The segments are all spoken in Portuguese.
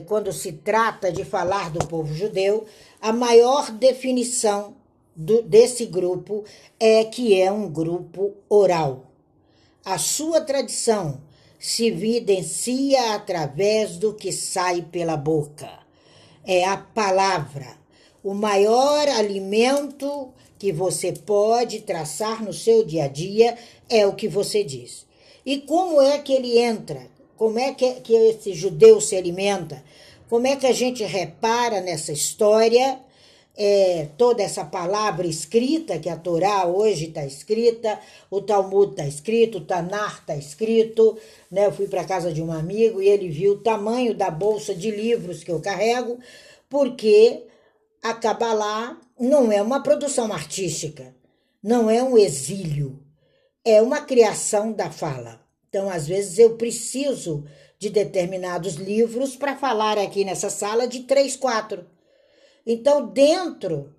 quando se trata de falar do povo judeu, a maior definição do, desse grupo é que é um grupo oral. A sua tradição se evidencia através do que sai pela boca. É a palavra, o maior alimento que você pode traçar no seu dia a dia é o que você diz. E como é que ele entra? Como é que, que esse judeu se alimenta? Como é que a gente repara nessa história? É, toda essa palavra escrita, que a Torá hoje está escrita, o Talmud está escrito, o Tanar está escrito. Né? Eu fui para casa de um amigo e ele viu o tamanho da bolsa de livros que eu carrego, porque a Kabbalah não é uma produção artística, não é um exílio, é uma criação da fala. Então, às vezes, eu preciso de determinados livros para falar aqui nessa sala de três, quatro. Então, dentro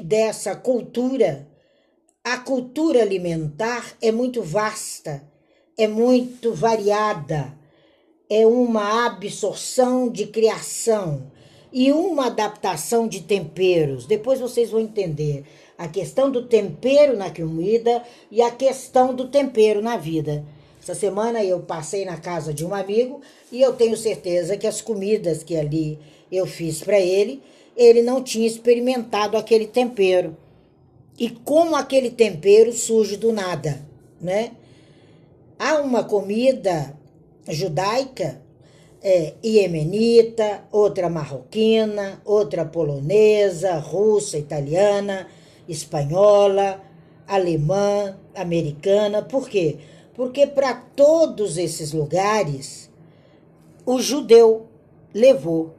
dessa cultura, a cultura alimentar é muito vasta, é muito variada, é uma absorção de criação e uma adaptação de temperos. Depois vocês vão entender a questão do tempero na comida e a questão do tempero na vida. Essa semana eu passei na casa de um amigo e eu tenho certeza que as comidas que ali eu fiz para ele, ele não tinha experimentado aquele tempero. E como aquele tempero surge do nada, né? Há uma comida judaica é, iemenita, outra marroquina, outra polonesa, russa, italiana, espanhola, alemã, americana. Por quê? Porque para todos esses lugares o judeu levou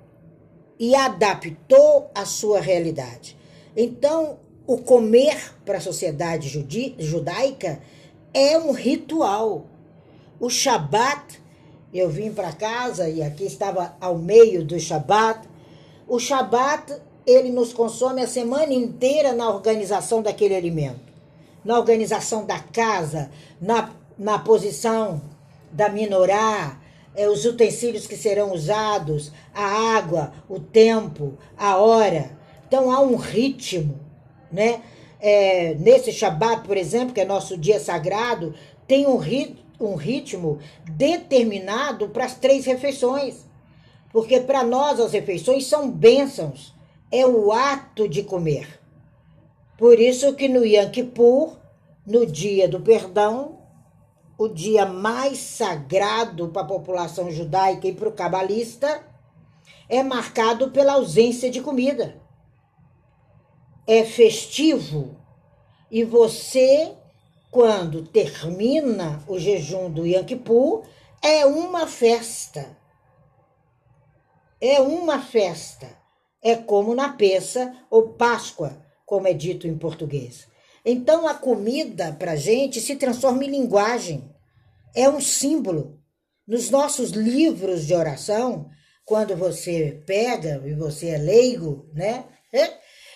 e adaptou a sua realidade. Então, o comer para a sociedade judaica é um ritual. O Shabat, eu vim para casa e aqui estava ao meio do Shabat. O Shabat, ele nos consome a semana inteira na organização daquele alimento, na organização da casa, na na posição da minorá, é, os utensílios que serão usados, a água, o tempo, a hora. Então há um ritmo, né? É, nesse Shabat, por exemplo, que é nosso dia sagrado, tem um, rit um ritmo determinado para as três refeições. Porque para nós as refeições são bênçãos, é o ato de comer. Por isso que no Yom Kippur, no dia do perdão, o dia mais sagrado para a população judaica e para o cabalista é marcado pela ausência de comida. É festivo e você, quando termina o jejum do Yom Kippur, é uma festa. É uma festa. É como na peça ou Páscoa, como é dito em português. Então a comida para gente se transforma em linguagem, é um símbolo. Nos nossos livros de oração, quando você pega e você é leigo, né?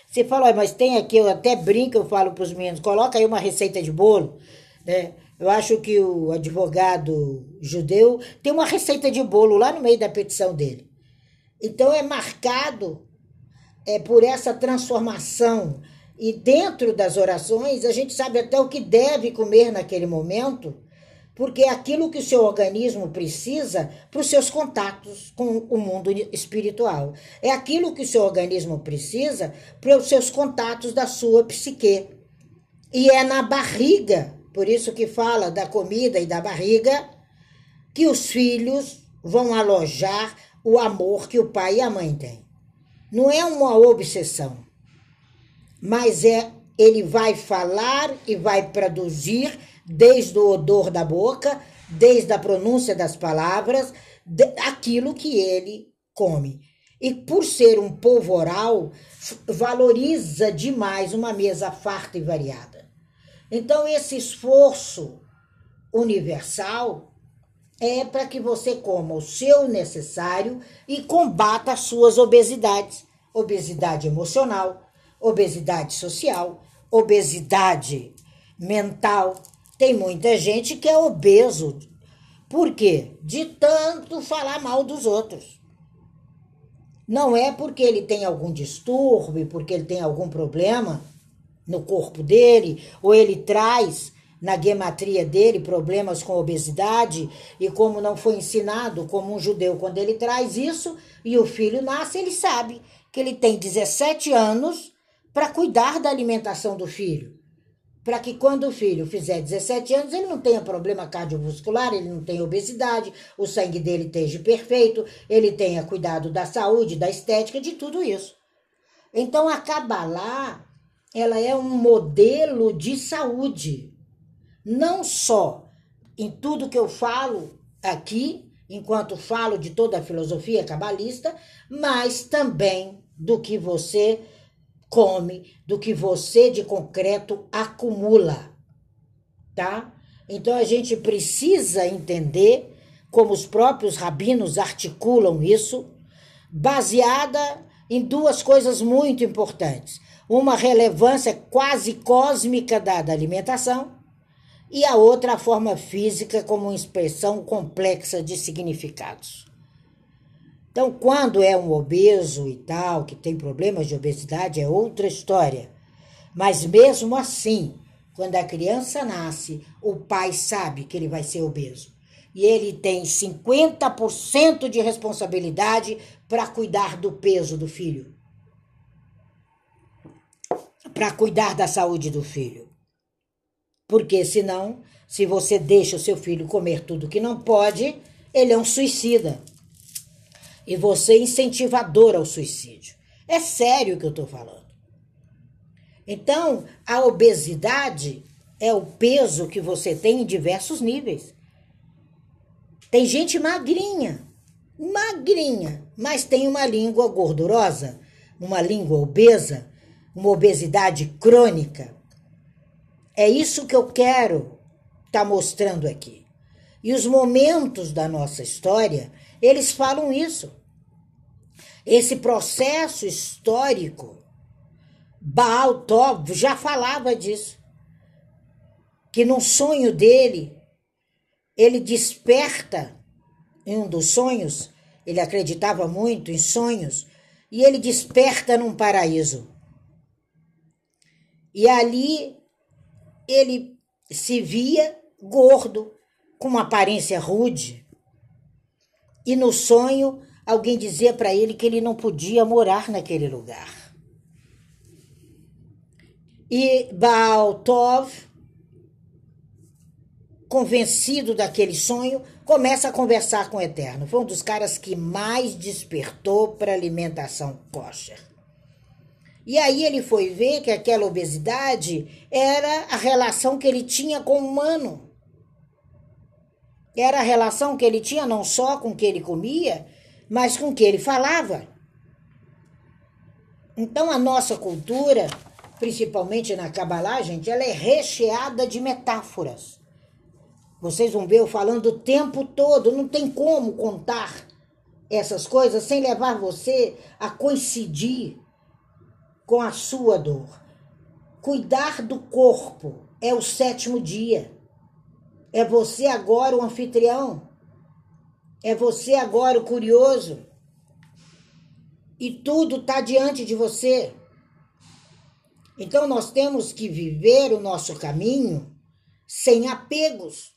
Você fala, mas tem aqui, eu até brinco, eu falo para os meninos, coloca aí uma receita de bolo, né? Eu acho que o advogado judeu tem uma receita de bolo lá no meio da petição dele. Então é marcado é por essa transformação e dentro das orações, a gente sabe até o que deve comer naquele momento, porque é aquilo que o seu organismo precisa para os seus contatos com o mundo espiritual. É aquilo que o seu organismo precisa para os seus contatos da sua psique. E é na barriga, por isso que fala da comida e da barriga, que os filhos vão alojar o amor que o pai e a mãe têm. Não é uma obsessão mas é ele vai falar e vai produzir desde o odor da boca, desde a pronúncia das palavras, aquilo que ele come. E por ser um povo oral, valoriza demais uma mesa farta e variada. Então, esse esforço universal é para que você coma o seu necessário e combata as suas obesidades obesidade emocional, obesidade social, obesidade mental. Tem muita gente que é obeso. Por quê? De tanto falar mal dos outros. Não é porque ele tem algum distúrbio, porque ele tem algum problema no corpo dele, ou ele traz na gematria dele problemas com obesidade, e como não foi ensinado como um judeu quando ele traz isso, e o filho nasce, ele sabe que ele tem 17 anos para cuidar da alimentação do filho para que quando o filho fizer 17 anos, ele não tenha problema cardiovascular, ele não tenha obesidade, o sangue dele esteja perfeito, ele tenha cuidado da saúde, da estética, de tudo isso. Então a Kabbalah, ela é um modelo de saúde, não só em tudo que eu falo aqui, enquanto falo de toda a filosofia cabalista, mas também do que você come, do que você de concreto acumula, tá? Então a gente precisa entender como os próprios rabinos articulam isso, baseada em duas coisas muito importantes: uma relevância quase cósmica da, da alimentação e a outra a forma física como uma expressão complexa de significados. Então, quando é um obeso e tal, que tem problemas de obesidade, é outra história. Mas mesmo assim, quando a criança nasce, o pai sabe que ele vai ser obeso. E ele tem 50% de responsabilidade para cuidar do peso do filho. Para cuidar da saúde do filho. Porque senão, se você deixa o seu filho comer tudo que não pode, ele é um suicida e você incentivador ao suicídio. É sério o que eu estou falando. Então, a obesidade é o peso que você tem em diversos níveis. Tem gente magrinha, magrinha, mas tem uma língua gordurosa, uma língua obesa, uma obesidade crônica. É isso que eu quero estar tá mostrando aqui. E os momentos da nossa história eles falam isso. Esse processo histórico, Baal Tov já falava disso. Que no sonho dele, ele desperta em um dos sonhos, ele acreditava muito em sonhos, e ele desperta num paraíso. E ali ele se via gordo, com uma aparência rude, e no sonho, alguém dizia para ele que ele não podia morar naquele lugar. E Baal Tov, convencido daquele sonho, começa a conversar com o Eterno. Foi um dos caras que mais despertou para alimentação kosher. E aí ele foi ver que aquela obesidade era a relação que ele tinha com o humano. Era a relação que ele tinha não só com o que ele comia, mas com que ele falava. Então a nossa cultura, principalmente na Kabbalah, gente, ela é recheada de metáforas. Vocês vão ver eu falando o tempo todo, não tem como contar essas coisas sem levar você a coincidir com a sua dor. Cuidar do corpo é o sétimo dia. É você agora o anfitrião. É você agora o curioso. E tudo está diante de você. Então nós temos que viver o nosso caminho sem apegos.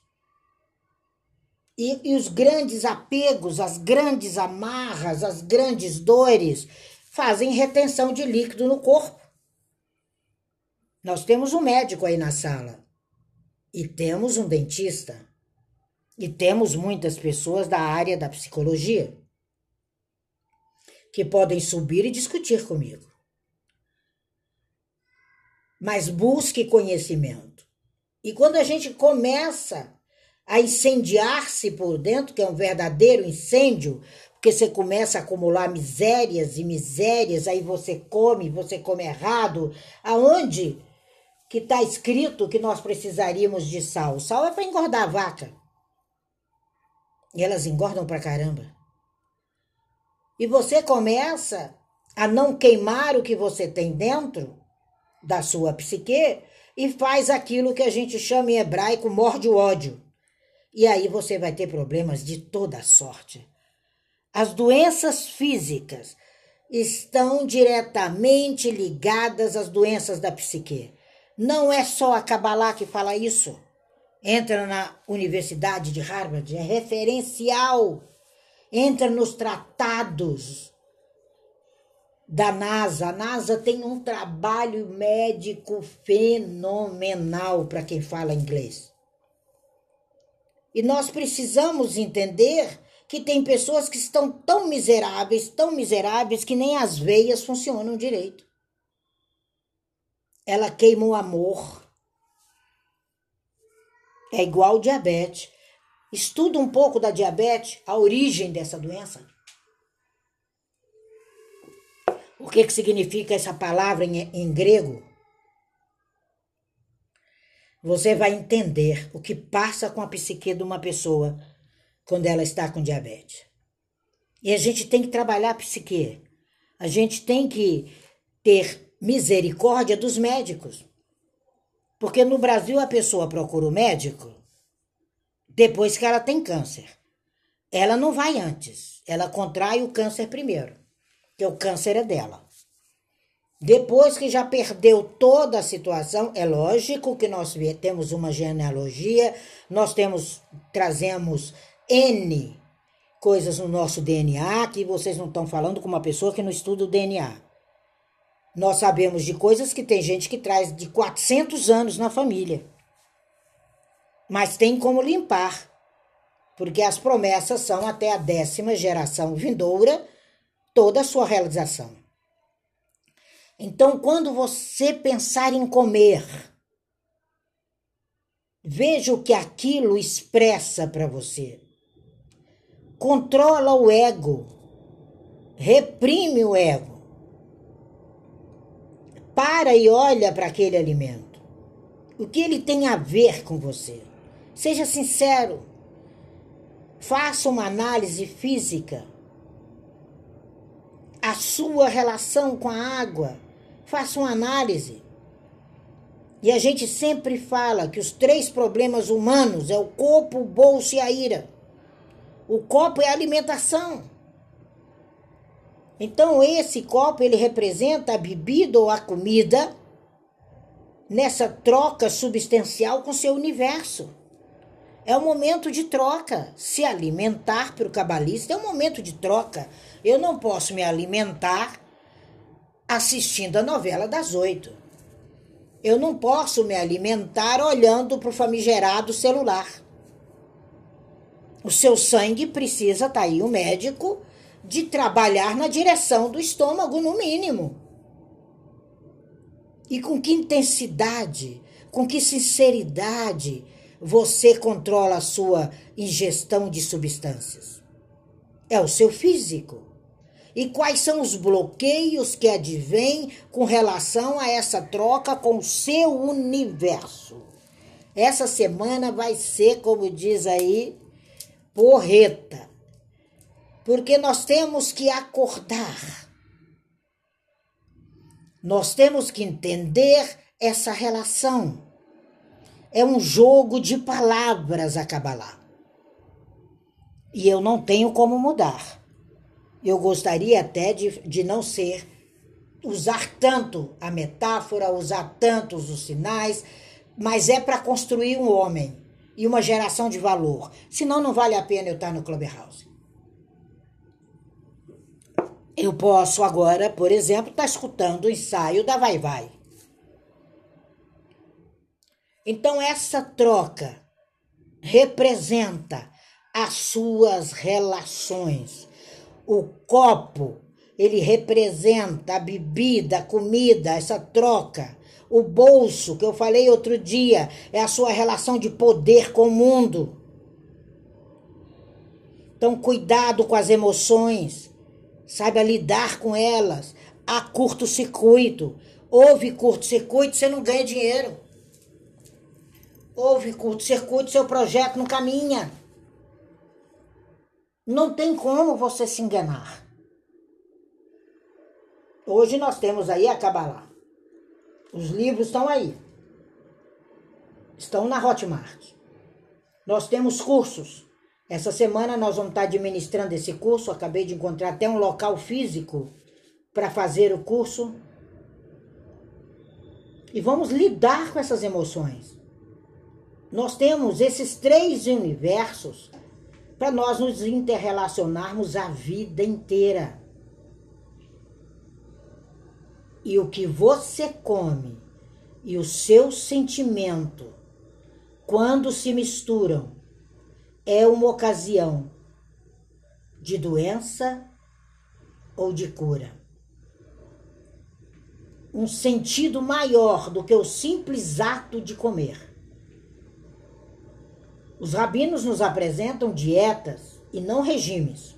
E, e, os grandes apegos, as grandes amarras, as grandes dores fazem retenção de líquido no corpo. Nós temos um médico aí na sala. E temos um dentista. E temos muitas pessoas da área da psicologia que podem subir e discutir comigo. Mas busque conhecimento. E quando a gente começa a incendiar-se por dentro, que é um verdadeiro incêndio, porque você começa a acumular misérias e misérias, aí você come, você come errado, aonde que está escrito que nós precisaríamos de sal. Sal é para engordar a vaca. E elas engordam pra caramba. E você começa a não queimar o que você tem dentro da sua psique e faz aquilo que a gente chama em hebraico morde o ódio. E aí você vai ter problemas de toda sorte. As doenças físicas estão diretamente ligadas às doenças da psique. Não é só a Kabbalah que fala isso. Entra na Universidade de Harvard, é referencial. Entra nos tratados da NASA. A NASA tem um trabalho médico fenomenal para quem fala inglês. E nós precisamos entender que tem pessoas que estão tão miseráveis, tão miseráveis, que nem as veias funcionam direito. Ela queima o amor. É igual diabetes. Estuda um pouco da diabetes, a origem dessa doença. O que, que significa essa palavra em, em grego? Você vai entender o que passa com a psique de uma pessoa quando ela está com diabetes. E a gente tem que trabalhar a psique. A gente tem que ter misericórdia dos médicos. Porque no Brasil a pessoa procura o médico depois que ela tem câncer. Ela não vai antes. Ela contrai o câncer primeiro, que o câncer é dela. Depois que já perdeu toda a situação, é lógico que nós temos uma genealogia, nós temos trazemos N coisas no nosso DNA que vocês não estão falando com uma pessoa que não estuda o DNA. Nós sabemos de coisas que tem gente que traz de 400 anos na família. Mas tem como limpar, porque as promessas são até a décima geração vindoura toda a sua realização. Então, quando você pensar em comer, veja o que aquilo expressa para você controla o ego, reprime o ego. Para e olha para aquele alimento. O que ele tem a ver com você? Seja sincero. Faça uma análise física. A sua relação com a água. Faça uma análise. E a gente sempre fala que os três problemas humanos é o corpo, o bolso e a ira. O copo é alimentação. Então esse copo ele representa a bebida ou a comida nessa troca substancial com seu universo. É um momento de troca. Se alimentar para o cabalista é um momento de troca. Eu não posso me alimentar assistindo a novela das oito. Eu não posso me alimentar olhando para o famigerado celular. O seu sangue precisa, tá aí o médico, de trabalhar na direção do estômago, no mínimo. E com que intensidade, com que sinceridade você controla a sua ingestão de substâncias? É o seu físico. E quais são os bloqueios que advêm com relação a essa troca com o seu universo? Essa semana vai ser, como diz aí, porreta. Porque nós temos que acordar. Nós temos que entender essa relação. É um jogo de palavras a Kabbalah. E eu não tenho como mudar. Eu gostaria até de, de não ser, usar tanto a metáfora, usar tantos os sinais, mas é para construir um homem e uma geração de valor. Senão, não vale a pena eu estar no Clubhouse. Eu posso agora, por exemplo, estar escutando o ensaio da Vai Vai. Então, essa troca representa as suas relações. O copo, ele representa a bebida, a comida, essa troca o bolso, que eu falei outro dia, é a sua relação de poder com o mundo. Então, cuidado com as emoções, saiba lidar com elas. Há curto-circuito. Houve curto-circuito, você não ganha dinheiro. Houve curto-circuito, seu projeto não caminha. Não tem como você se enganar. Hoje nós temos aí a Kabbalah. Os livros estão aí. Estão na Hotmart. Nós temos cursos. Essa semana nós vamos estar administrando esse curso. Acabei de encontrar até um local físico para fazer o curso e vamos lidar com essas emoções. Nós temos esses três universos para nós nos interrelacionarmos a vida inteira. E o que você come e o seu sentimento, quando se misturam, é uma ocasião de doença ou de cura. Um sentido maior do que o simples ato de comer. Os rabinos nos apresentam dietas e não regimes,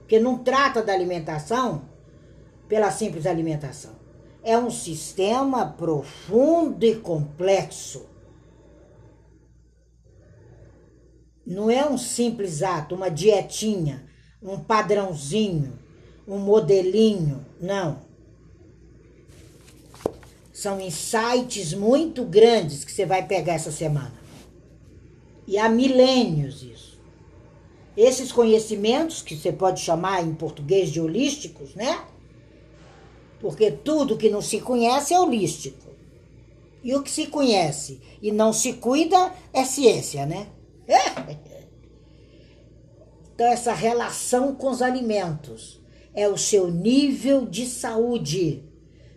porque não trata da alimentação pela simples alimentação. É um sistema profundo e complexo. Não é um simples ato, uma dietinha, um padrãozinho, um modelinho, não. São insights muito grandes que você vai pegar essa semana. E há milênios isso. Esses conhecimentos, que você pode chamar em português de holísticos, né? Porque tudo que não se conhece é holístico. E o que se conhece e não se cuida é ciência, né? Então, essa relação com os alimentos é o seu nível de saúde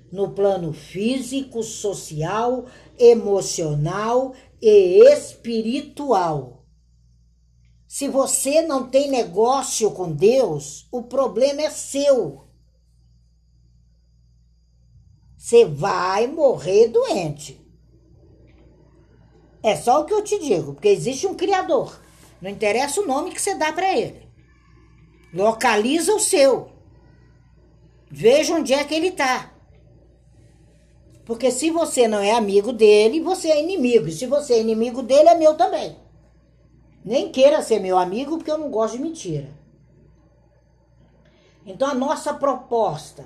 no plano físico, social, emocional e espiritual. Se você não tem negócio com Deus, o problema é seu. Você vai morrer doente. É só o que eu te digo, porque existe um Criador. Não interessa o nome que você dá para ele. Localiza o seu. Veja onde é que ele está. Porque se você não é amigo dele, você é inimigo. E se você é inimigo dele, é meu também. Nem queira ser meu amigo, porque eu não gosto de mentira. Então, a nossa proposta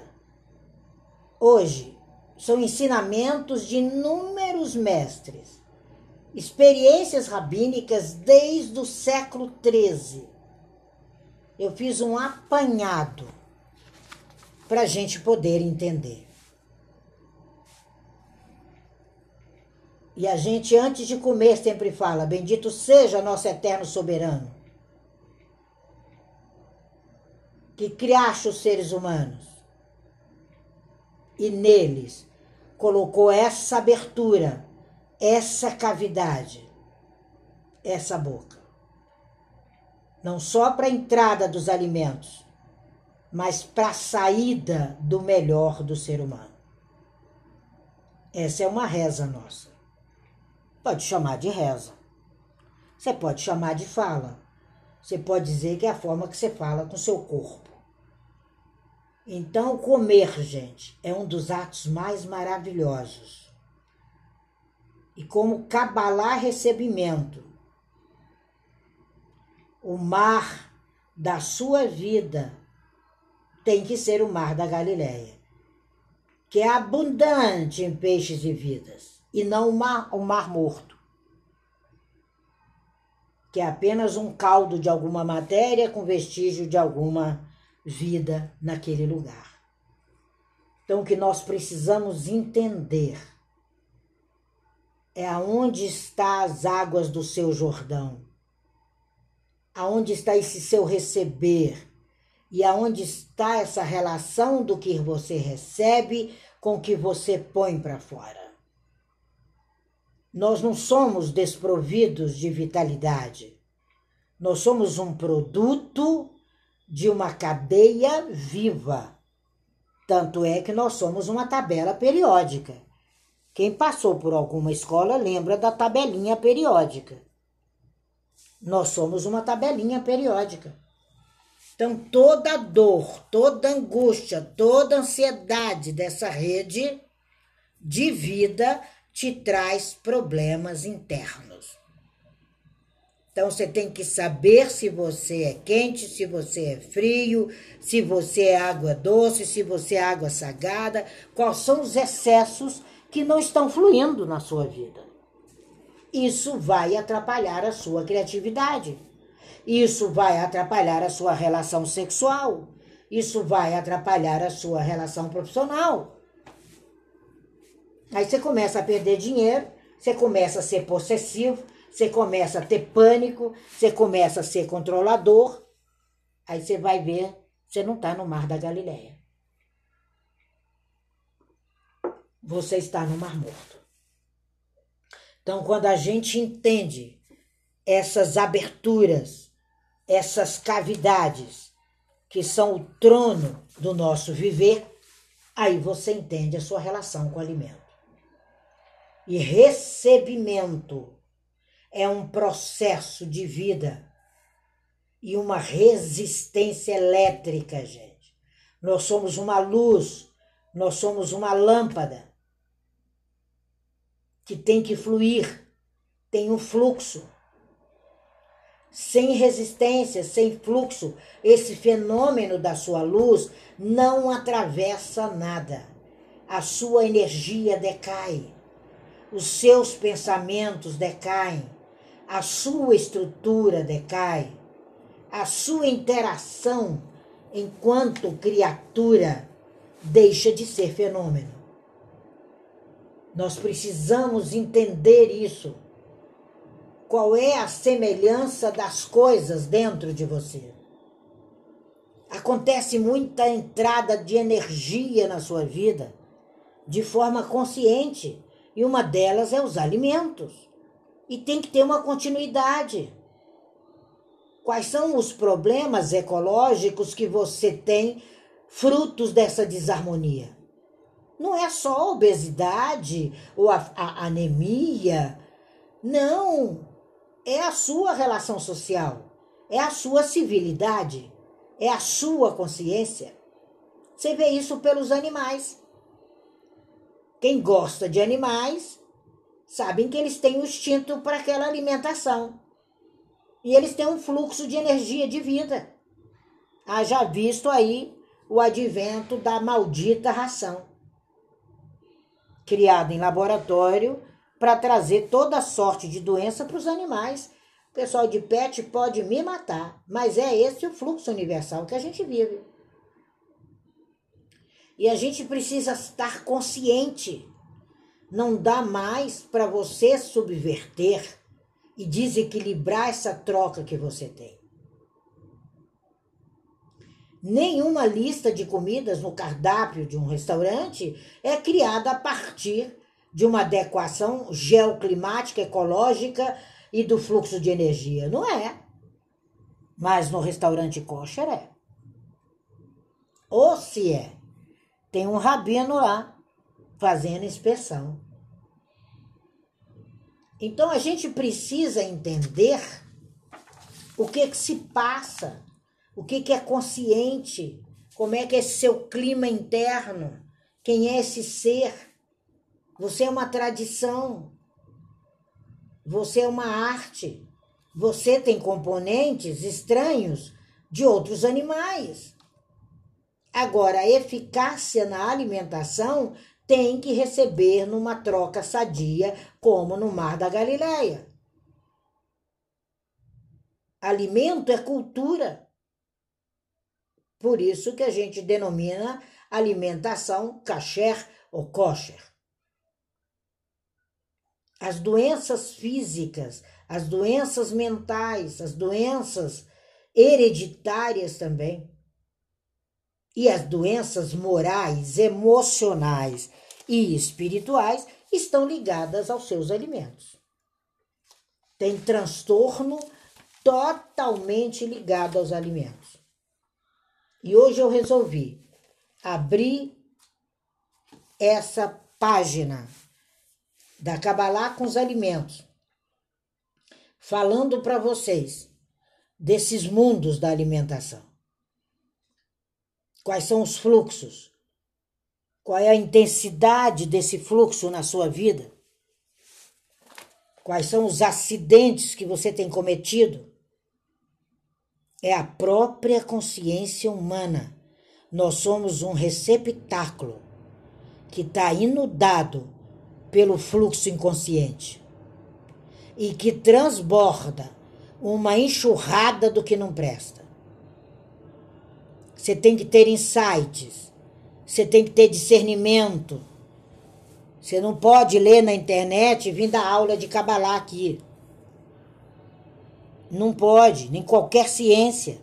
hoje são ensinamentos de inúmeros mestres, experiências rabínicas desde o século XIII. Eu fiz um apanhado para a gente poder entender. E a gente, antes de comer, sempre fala: Bendito seja nosso eterno soberano, que criaste os seres humanos e neles colocou essa abertura, essa cavidade, essa boca. Não só para a entrada dos alimentos, mas para a saída do melhor do ser humano. Essa é uma reza nossa. Pode chamar de reza. Você pode chamar de fala. Você pode dizer que é a forma que você fala com seu corpo. Então, comer, gente, é um dos atos mais maravilhosos. E como cabalar recebimento, o mar da sua vida tem que ser o mar da Galileia, que é abundante em peixes e vidas e não o mar, o mar morto, que é apenas um caldo de alguma matéria com vestígio de alguma vida naquele lugar. Então, o que nós precisamos entender é aonde está as águas do seu Jordão, aonde está esse seu receber e aonde está essa relação do que você recebe com o que você põe para fora. Nós não somos desprovidos de vitalidade. Nós somos um produto de uma cadeia viva. Tanto é que nós somos uma tabela periódica. Quem passou por alguma escola lembra da tabelinha periódica. Nós somos uma tabelinha periódica. Então, toda dor, toda angústia, toda ansiedade dessa rede de vida te traz problemas internos. Então você tem que saber se você é quente, se você é frio, se você é água doce, se você é água salgada, quais são os excessos que não estão fluindo na sua vida. Isso vai atrapalhar a sua criatividade. Isso vai atrapalhar a sua relação sexual. isso vai atrapalhar a sua relação profissional. Aí você começa a perder dinheiro, você começa a ser possessivo, você começa a ter pânico, você começa a ser controlador. Aí você vai ver, você não está no mar da Galileia. Você está no Mar Morto. Então, quando a gente entende essas aberturas, essas cavidades, que são o trono do nosso viver, aí você entende a sua relação com o alimento. E recebimento é um processo de vida e uma resistência elétrica, gente. Nós somos uma luz, nós somos uma lâmpada que tem que fluir, tem um fluxo. Sem resistência, sem fluxo, esse fenômeno da sua luz não atravessa nada. A sua energia decai os seus pensamentos decaem, a sua estrutura decai, a sua interação enquanto criatura deixa de ser fenômeno. Nós precisamos entender isso. Qual é a semelhança das coisas dentro de você? Acontece muita entrada de energia na sua vida de forma consciente e uma delas é os alimentos. E tem que ter uma continuidade. Quais são os problemas ecológicos que você tem frutos dessa desarmonia? Não é só a obesidade ou a, a anemia. Não. É a sua relação social. É a sua civilidade. É a sua consciência. Você vê isso pelos animais. Quem gosta de animais sabem que eles têm o instinto para aquela alimentação. E eles têm um fluxo de energia de vida. Haja visto aí o advento da maldita ração, criada em laboratório para trazer toda sorte de doença para os animais. O pessoal de pet pode me matar, mas é esse o fluxo universal que a gente vive. E a gente precisa estar consciente. Não dá mais para você subverter e desequilibrar essa troca que você tem. Nenhuma lista de comidas no cardápio de um restaurante é criada a partir de uma adequação geoclimática, ecológica e do fluxo de energia. Não é. Mas no restaurante kosher é. Ou se é tem um rabino lá fazendo inspeção. Então a gente precisa entender o que, que se passa, o que, que é consciente, como é que é esse seu clima interno, quem é esse ser. Você é uma tradição, você é uma arte, você tem componentes estranhos de outros animais. Agora, a eficácia na alimentação tem que receber numa troca sadia, como no Mar da Galileia. Alimento é cultura. Por isso que a gente denomina alimentação kasher ou kosher. As doenças físicas, as doenças mentais, as doenças hereditárias também e as doenças morais, emocionais e espirituais estão ligadas aos seus alimentos. Tem transtorno totalmente ligado aos alimentos. E hoje eu resolvi abrir essa página da Cabalá com os alimentos, falando para vocês desses mundos da alimentação. Quais são os fluxos? Qual é a intensidade desse fluxo na sua vida? Quais são os acidentes que você tem cometido? É a própria consciência humana. Nós somos um receptáculo que está inundado pelo fluxo inconsciente e que transborda uma enxurrada do que não presta. Você tem que ter insights. Você tem que ter discernimento. Você não pode ler na internet e vir dar aula de Kabbalah aqui. Não pode, nem qualquer ciência.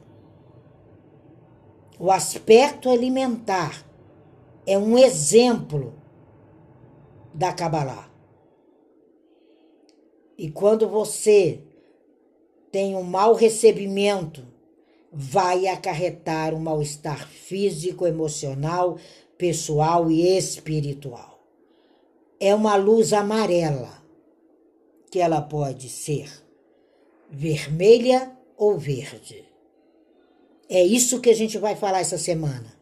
O aspecto alimentar é um exemplo da Kabbalah. E quando você tem um mau recebimento, vai acarretar um mal-estar físico, emocional, pessoal e espiritual. É uma luz amarela, que ela pode ser vermelha ou verde. É isso que a gente vai falar essa semana.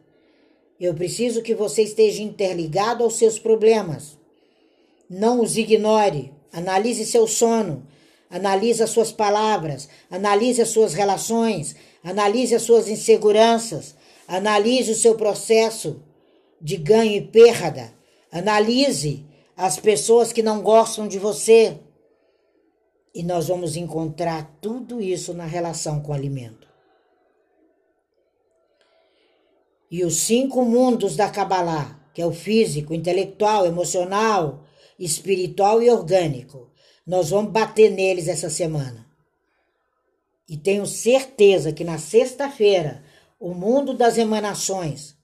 Eu preciso que você esteja interligado aos seus problemas. Não os ignore. Analise seu sono. Analise as suas palavras. Analise as suas relações. Analise as suas inseguranças. Analise o seu processo de ganho e perda. Analise as pessoas que não gostam de você. E nós vamos encontrar tudo isso na relação com o alimento. E os cinco mundos da Kabbalah, que é o físico, intelectual, emocional, espiritual e orgânico, nós vamos bater neles essa semana. E tenho certeza que na sexta-feira, o mundo das emanações,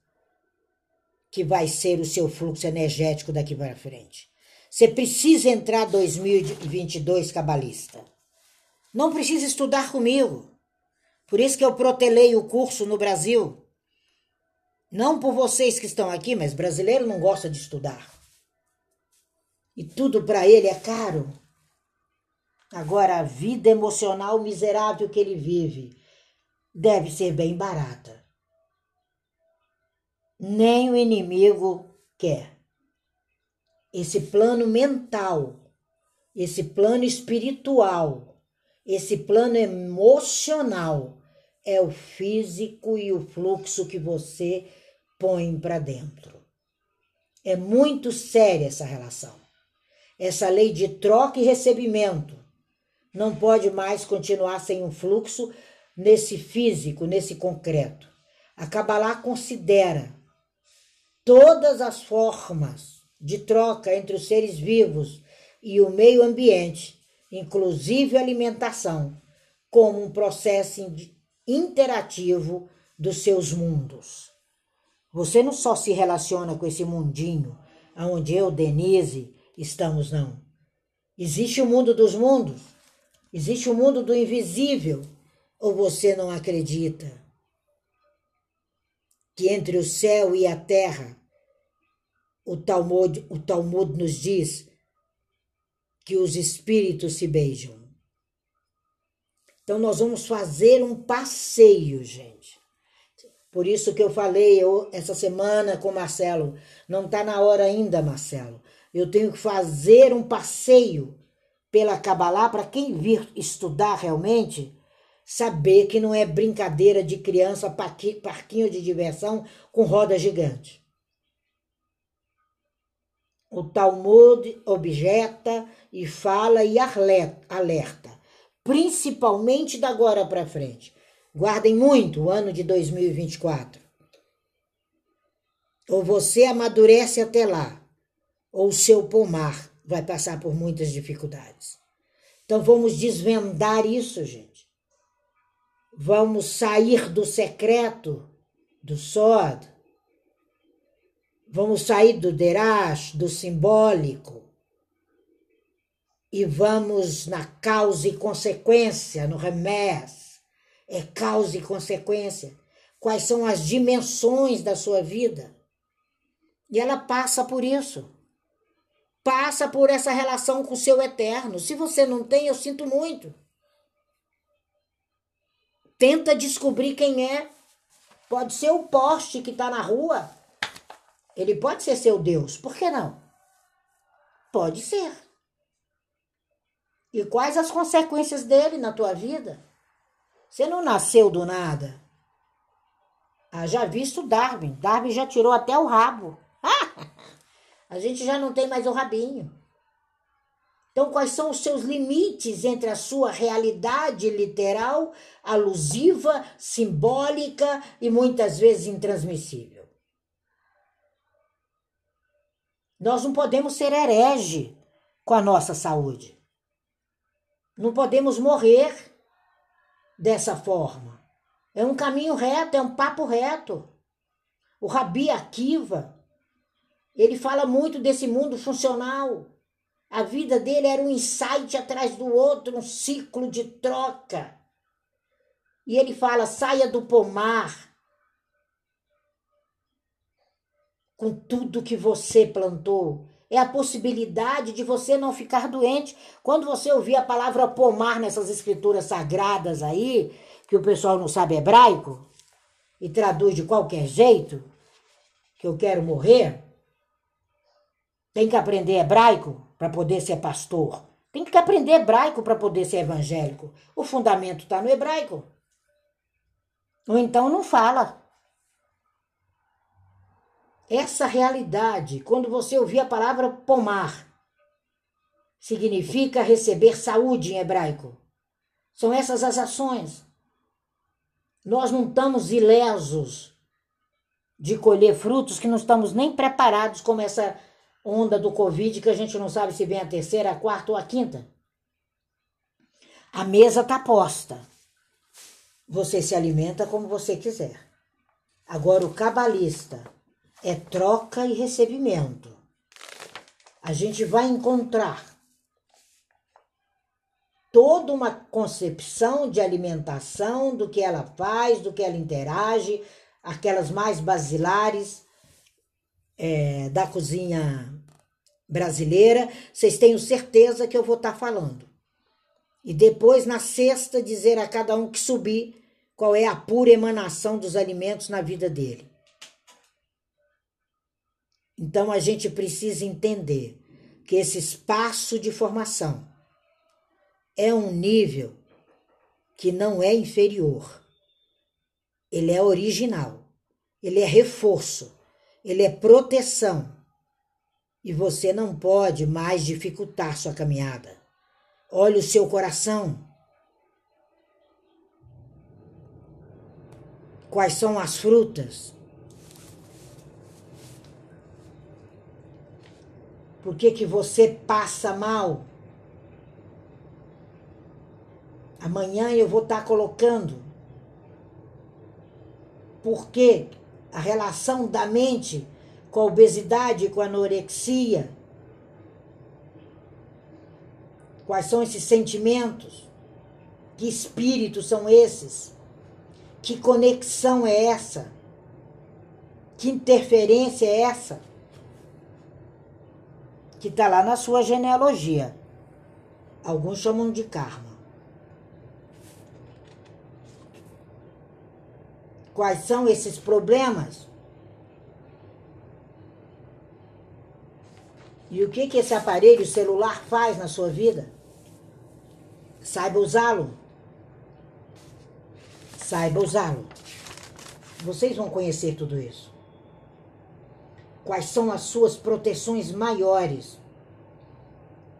que vai ser o seu fluxo energético daqui para frente. Você precisa entrar 2022 cabalista. Não precisa estudar comigo. Por isso que eu protelei o curso no Brasil. Não por vocês que estão aqui, mas brasileiro não gosta de estudar. E tudo para ele é caro. Agora, a vida emocional miserável que ele vive deve ser bem barata. Nem o inimigo quer. Esse plano mental, esse plano espiritual, esse plano emocional é o físico e o fluxo que você põe para dentro. É muito séria essa relação. Essa lei de troca e recebimento não pode mais continuar sem um fluxo nesse físico, nesse concreto. A Kabbalah considera todas as formas de troca entre os seres vivos e o meio ambiente, inclusive alimentação, como um processo interativo dos seus mundos. Você não só se relaciona com esse mundinho onde eu, Denise, estamos, não. Existe o mundo dos mundos, existe o mundo do invisível, ou você não acredita que entre o céu e a terra, o Talmud, o Talmud nos diz que os espíritos se beijam. Então nós vamos fazer um passeio, gente. Por isso que eu falei eu, essa semana com Marcelo, não está na hora ainda, Marcelo. Eu tenho que fazer um passeio pela Kabbalah para quem vir estudar realmente, saber que não é brincadeira de criança, parquinho de diversão com roda gigante. O Talmud objeta e fala e alerta principalmente da agora para frente. Guardem muito o ano de 2024. Ou você amadurece até lá, ou o seu pomar vai passar por muitas dificuldades. Então vamos desvendar isso, gente. Vamos sair do secreto, do sódio. Vamos sair do derash, do simbólico e vamos na causa e consequência, no remés. É causa e consequência. Quais são as dimensões da sua vida? E ela passa por isso. Passa por essa relação com o seu eterno. Se você não tem, eu sinto muito. Tenta descobrir quem é. Pode ser o poste que está na rua. Ele pode ser seu Deus. Por que não? Pode ser. E quais as consequências dele na tua vida? Você não nasceu do nada. Ah, já visto Darwin. Darwin já tirou até o rabo. a gente já não tem mais o rabinho. Então, quais são os seus limites entre a sua realidade literal, alusiva, simbólica e muitas vezes intransmissível? Nós não podemos ser herege com a nossa saúde. Não podemos morrer dessa forma. É um caminho reto, é um papo reto. O Rabi Akiva, ele fala muito desse mundo funcional. A vida dele era um insight atrás do outro, um ciclo de troca. E ele fala: saia do pomar com tudo que você plantou. É a possibilidade de você não ficar doente. Quando você ouvir a palavra pomar nessas escrituras sagradas aí, que o pessoal não sabe hebraico e traduz de qualquer jeito, que eu quero morrer, tem que aprender hebraico para poder ser pastor. Tem que aprender hebraico para poder ser evangélico. O fundamento está no hebraico. Ou então não fala. Essa realidade, quando você ouvir a palavra pomar, significa receber saúde em hebraico. São essas as ações. Nós não estamos ilesos de colher frutos que não estamos nem preparados como essa onda do Covid que a gente não sabe se vem a terceira, a quarta ou a quinta. A mesa está posta. Você se alimenta como você quiser. Agora, o cabalista é troca e recebimento. A gente vai encontrar toda uma concepção de alimentação, do que ela faz, do que ela interage, aquelas mais basilares é, da cozinha brasileira, vocês tenham certeza que eu vou estar tá falando. E depois, na sexta, dizer a cada um que subir qual é a pura emanação dos alimentos na vida dele. Então, a gente precisa entender que esse espaço de formação é um nível que não é inferior. Ele é original. Ele é reforço ele é proteção. E você não pode mais dificultar sua caminhada. Olhe o seu coração. Quais são as frutas? Por que, que você passa mal? Amanhã eu vou estar colocando. Por que a relação da mente com a obesidade, com a anorexia. Quais são esses sentimentos? Que espíritos são esses? Que conexão é essa? Que interferência é essa? Que está lá na sua genealogia. Alguns chamam de karma. Quais são esses problemas? E o que, que esse aparelho celular faz na sua vida? Saiba usá-lo. Saiba usá-lo. Vocês vão conhecer tudo isso. Quais são as suas proteções maiores?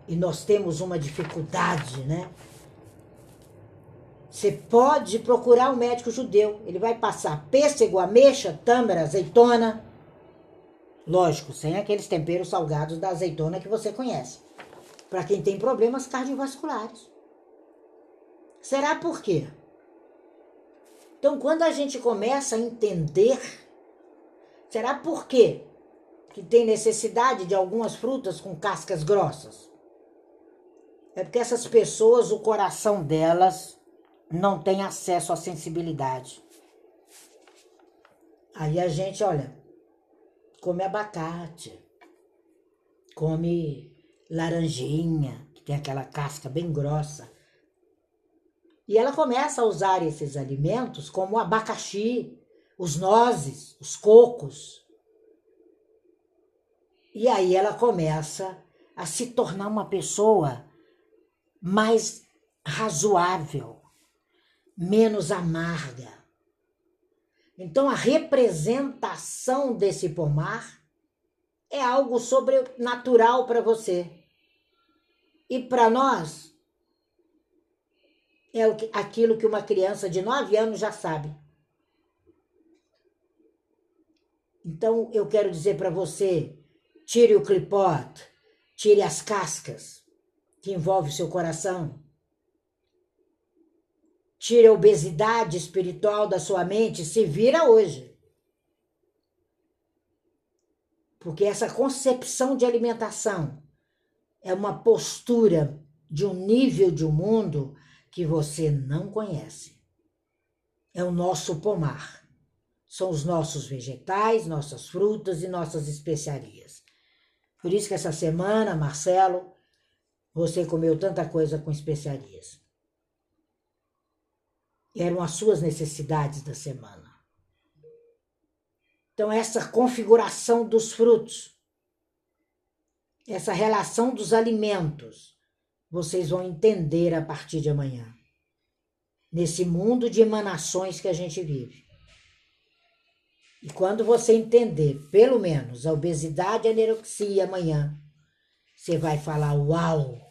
E nós temos uma dificuldade, né? Você pode procurar um médico judeu. Ele vai passar pêssego, ameixa, tâmara, azeitona. Lógico, sem aqueles temperos salgados da azeitona que você conhece. Para quem tem problemas cardiovasculares. Será por quê? Então, quando a gente começa a entender, será por quê que tem necessidade de algumas frutas com cascas grossas? É porque essas pessoas, o coração delas não tem acesso à sensibilidade. Aí a gente, olha, come abacate, come laranjinha, que tem aquela casca bem grossa. E ela começa a usar esses alimentos como abacaxi, os nozes, os cocos. E aí ela começa a se tornar uma pessoa mais razoável, menos amarga. Então, a representação desse pomar é algo sobrenatural para você. E para nós, é aquilo que uma criança de 9 anos já sabe. Então eu quero dizer para você: tire o clipote, tire as cascas que envolvem o seu coração. Tire a obesidade espiritual da sua mente, se vira hoje. Porque essa concepção de alimentação é uma postura de um nível de um mundo que você não conhece. É o nosso pomar. São os nossos vegetais, nossas frutas e nossas especiarias. Por isso que essa semana, Marcelo, você comeu tanta coisa com especiarias. Eram as suas necessidades da semana. Então, essa configuração dos frutos, essa relação dos alimentos, vocês vão entender a partir de amanhã. Nesse mundo de emanações que a gente vive. E quando você entender, pelo menos, a obesidade e a anorexia amanhã, você vai falar: Uau!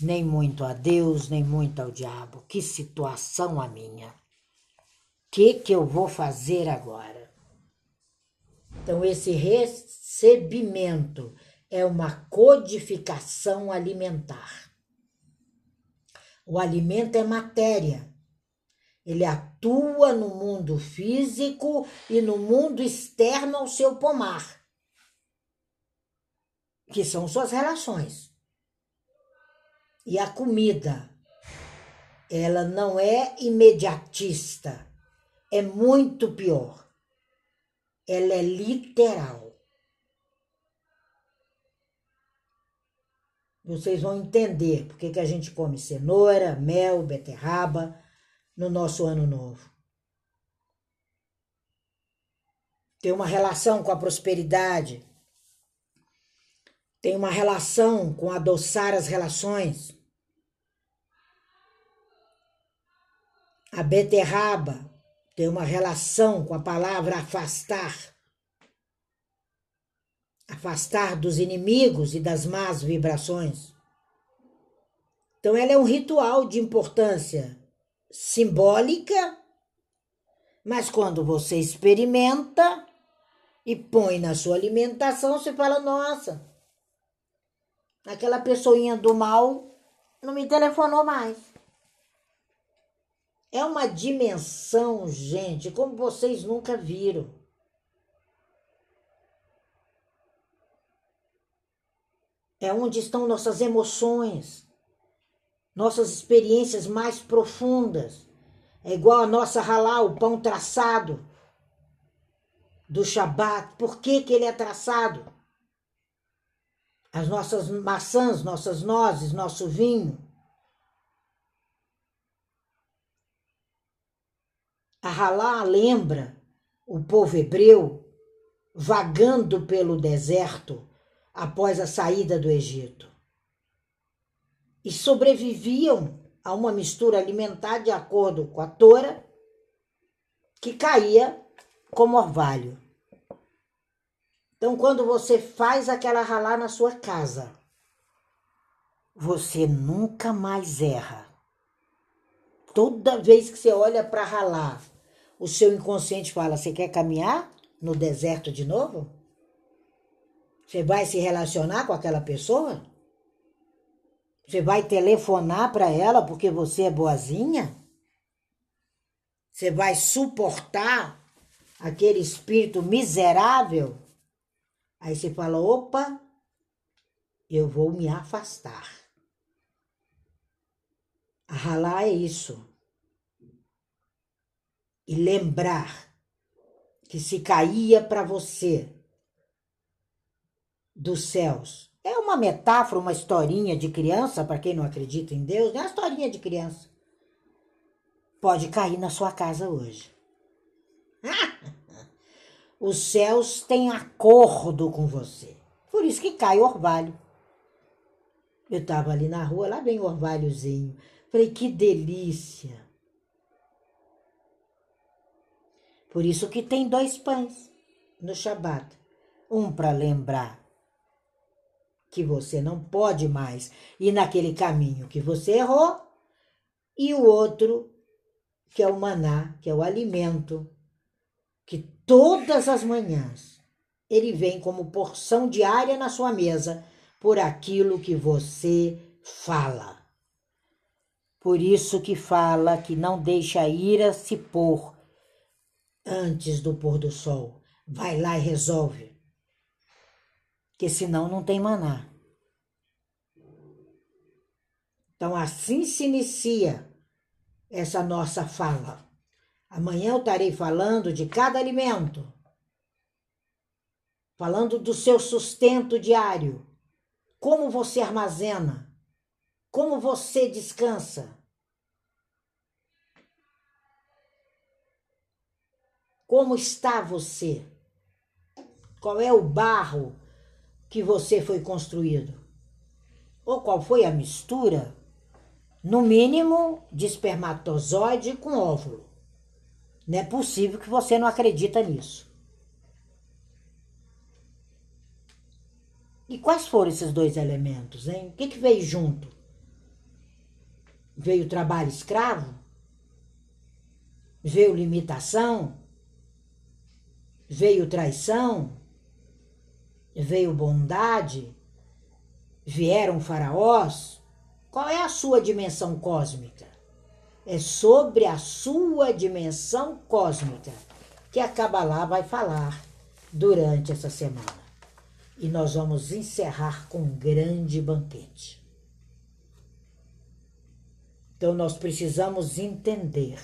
Nem muito a Deus, nem muito ao diabo. Que situação a minha. Que, que eu vou fazer agora? Então, esse recebimento é uma codificação alimentar. O alimento é matéria. Ele atua no mundo físico e no mundo externo ao seu pomar, que são suas relações. E a comida, ela não é imediatista, é muito pior. Ela é literal. Vocês vão entender por que, que a gente come cenoura, mel, beterraba no nosso ano novo. Tem uma relação com a prosperidade. Tem uma relação com adoçar as relações. A beterraba tem uma relação com a palavra afastar afastar dos inimigos e das más vibrações. Então, ela é um ritual de importância simbólica, mas quando você experimenta e põe na sua alimentação, você fala: nossa, aquela pessoinha do mal não me telefonou mais. É uma dimensão, gente, como vocês nunca viram. É onde estão nossas emoções, nossas experiências mais profundas. É igual a nossa ralá, o pão traçado do Shabat. Por que, que ele é traçado? As nossas maçãs, nossas nozes, nosso vinho. A ralá lembra o povo hebreu vagando pelo deserto após a saída do Egito. E sobreviviam a uma mistura alimentar de acordo com a tora, que caía como orvalho. Então, quando você faz aquela ralar na sua casa, você nunca mais erra. Toda vez que você olha para ralar, o seu inconsciente fala: Você quer caminhar no deserto de novo? Você vai se relacionar com aquela pessoa? Você vai telefonar para ela porque você é boazinha? Você vai suportar aquele espírito miserável? Aí você fala: opa, eu vou me afastar. Ralar é isso. E lembrar que se caía para você dos céus. É uma metáfora, uma historinha de criança, para quem não acredita em Deus, é uma historinha de criança. Pode cair na sua casa hoje. Os céus têm acordo com você. Por isso que cai orvalho. Eu estava ali na rua, lá vem o orvalhozinho. Falei, que delícia. Por isso que tem dois pães no Shabat. Um para lembrar que você não pode mais ir naquele caminho que você errou, e o outro, que é o maná, que é o alimento, que todas as manhãs ele vem como porção diária na sua mesa por aquilo que você fala. Por isso que fala que não deixa a ira se pôr antes do pôr do sol. Vai lá e resolve. Que senão não tem maná. Então assim se inicia essa nossa fala. Amanhã eu estarei falando de cada alimento, falando do seu sustento diário, como você armazena, como você descansa. Como está você? Qual é o barro que você foi construído? Ou qual foi a mistura, no mínimo, de espermatozoide com óvulo? Não é possível que você não acredita nisso. E quais foram esses dois elementos, hein? O que, que veio junto? Veio trabalho escravo? Veio limitação? Veio traição? Veio bondade? Vieram faraós? Qual é a sua dimensão cósmica? É sobre a sua dimensão cósmica que a Kabbalah vai falar durante essa semana. E nós vamos encerrar com um grande banquete. Então nós precisamos entender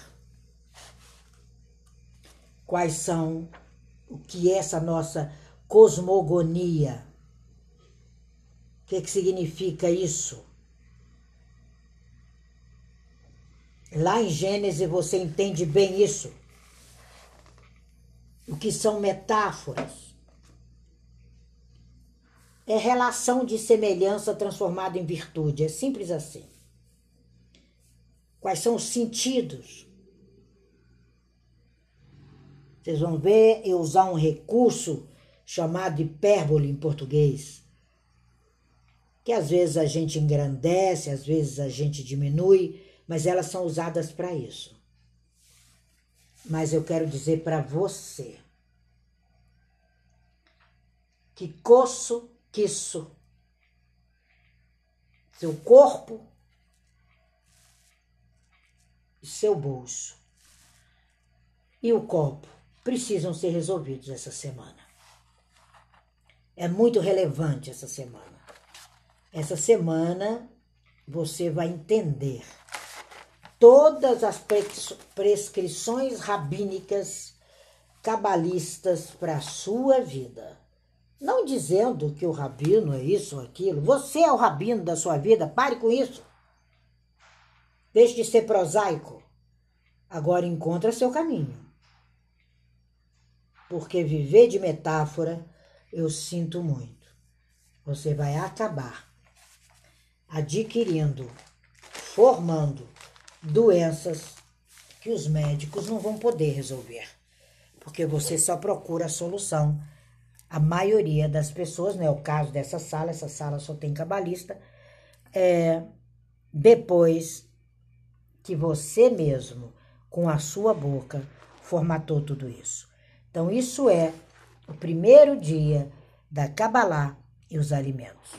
quais são o que é essa nossa cosmogonia. O que, que significa isso? Lá em Gênesis você entende bem isso. O que são metáforas? É relação de semelhança transformada em virtude. É simples assim. Quais são os sentidos? Vocês vão ver eu usar um recurso chamado hipérbole em português, que às vezes a gente engrandece, às vezes a gente diminui, mas elas são usadas para isso. Mas eu quero dizer para você que coço, quiço, seu corpo e seu bolso e o copo precisam ser resolvidos essa semana. É muito relevante essa semana. Essa semana você vai entender todas as prescrições rabínicas cabalistas para a sua vida. Não dizendo que o rabino é isso ou aquilo. Você é o rabino da sua vida. Pare com isso. Deixe de ser prosaico. Agora encontra seu caminho porque viver de metáfora eu sinto muito. Você vai acabar adquirindo, formando doenças que os médicos não vão poder resolver, porque você só procura a solução. A maioria das pessoas, não é o caso dessa sala, essa sala só tem cabalista, é, depois que você mesmo, com a sua boca, formatou tudo isso. Então, isso é o primeiro dia da Kabbalah e os alimentos.